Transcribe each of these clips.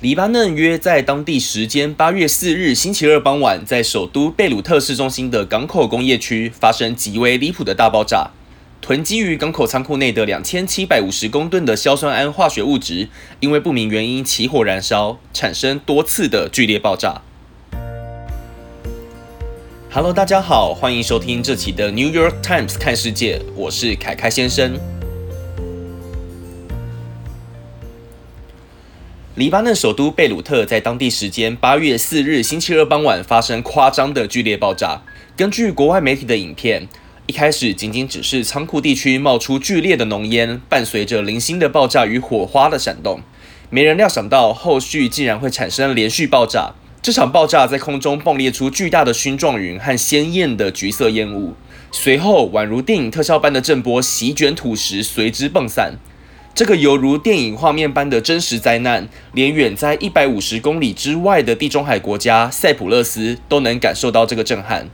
黎巴嫩约在当地时间八月四日星期二傍晚，在首都贝鲁特市中心的港口工业区发生极为离谱的大爆炸。囤积于港口仓库内的两千七百五十公吨的硝酸铵化学物质，因为不明原因起火燃烧，产生多次的剧烈爆炸。Hello，大家好，欢迎收听这期的 New York Times 看世界，我是凯凯先生。黎巴嫩首都贝鲁特在当地时间八月四日星期二傍晚发生夸张的剧烈爆炸。根据国外媒体的影片，一开始仅仅只是仓库地区冒出剧烈的浓烟，伴随着零星的爆炸与火花的闪动。没人料想到后续竟然会产生连续爆炸。这场爆炸在空中迸裂出巨大的熏状云和鲜艳的橘色烟雾，随后宛如电影特效般的震波席卷土石，随之迸散。这个犹如电影画面般的真实灾难，连远在一百五十公里之外的地中海国家塞浦路斯都能感受到这个震撼。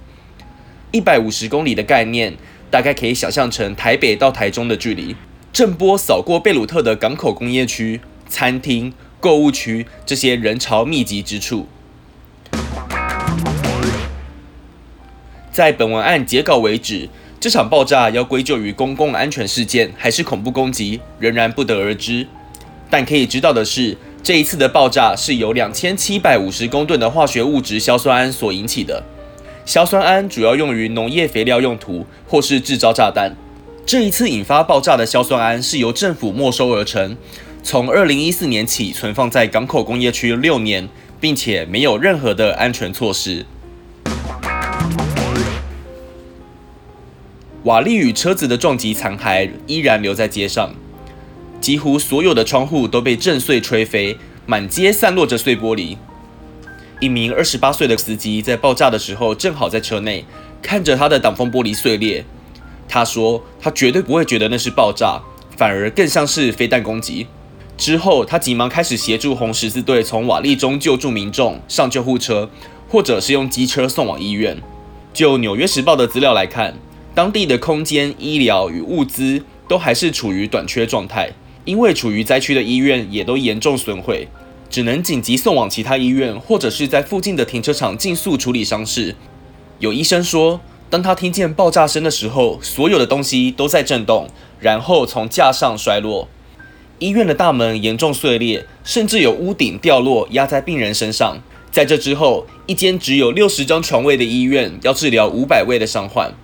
一百五十公里的概念，大概可以想象成台北到台中的距离。震波扫过贝鲁特的港口工业区、餐厅、购物区这些人潮密集之处。在本文案截稿为止。这场爆炸要归咎于公共安全事件还是恐怖攻击，仍然不得而知。但可以知道的是，这一次的爆炸是由两千七百五十公吨的化学物质硝酸铵所引起的。硝酸铵主要用于农业肥料用途或是制造炸弹。这一次引发爆炸的硝酸铵是由政府没收而成，从二零一四年起存放在港口工业区六年，并且没有任何的安全措施。瓦砾与车子的撞击残骸依然留在街上，几乎所有的窗户都被震碎吹飞，满街散落着碎玻璃。一名二十八岁的司机在爆炸的时候正好在车内，看着他的挡风玻璃碎裂。他说：“他绝对不会觉得那是爆炸，反而更像是飞弹攻击。”之后，他急忙开始协助红十字队从瓦砾中救助民众，上救护车，或者是用机车送往医院。就《纽约时报》的资料来看。当地的空间、医疗与物资都还是处于短缺状态，因为处于灾区的医院也都严重损毁，只能紧急送往其他医院，或者是在附近的停车场尽速处理伤势。有医生说，当他听见爆炸声的时候，所有的东西都在震动，然后从架上摔落。医院的大门严重碎裂，甚至有屋顶掉落压在病人身上。在这之后，一间只有六十张床位的医院要治疗五百位的伤患。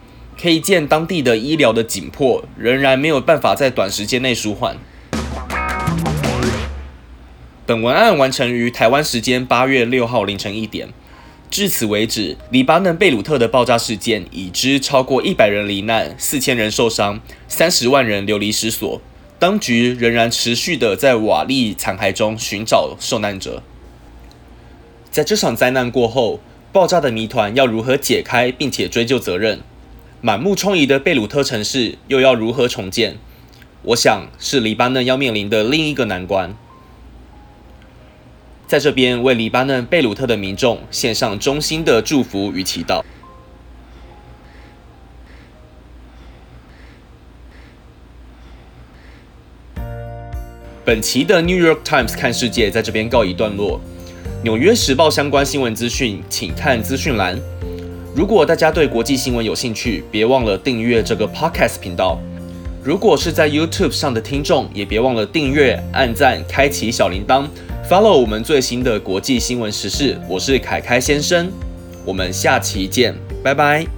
可以见当地的医疗的紧迫，仍然没有办法在短时间内舒缓。本文案完成于台湾时间八月六号凌晨一点。至此为止，黎巴嫩贝鲁特的爆炸事件已知超过一百人罹难，四千人受伤，三十万人流离失所。当局仍然持续的在瓦砾残骸中寻找受难者。在这场灾难过后，爆炸的谜团要如何解开，并且追究责任？满目疮痍的贝鲁特城市又要如何重建？我想是黎巴嫩要面临的另一个难关。在这边为黎巴嫩贝鲁特的民众献上衷心的祝福与祈祷。本期的 New York Times 看世界在这边告一段落。纽约时报相关新闻资讯，请看资讯栏。如果大家对国际新闻有兴趣，别忘了订阅这个 podcast 频道。如果是在 YouTube 上的听众，也别忘了订阅、按赞、开启小铃铛，follow 我们最新的国际新闻时事。我是凯凯先生，我们下期见，拜拜。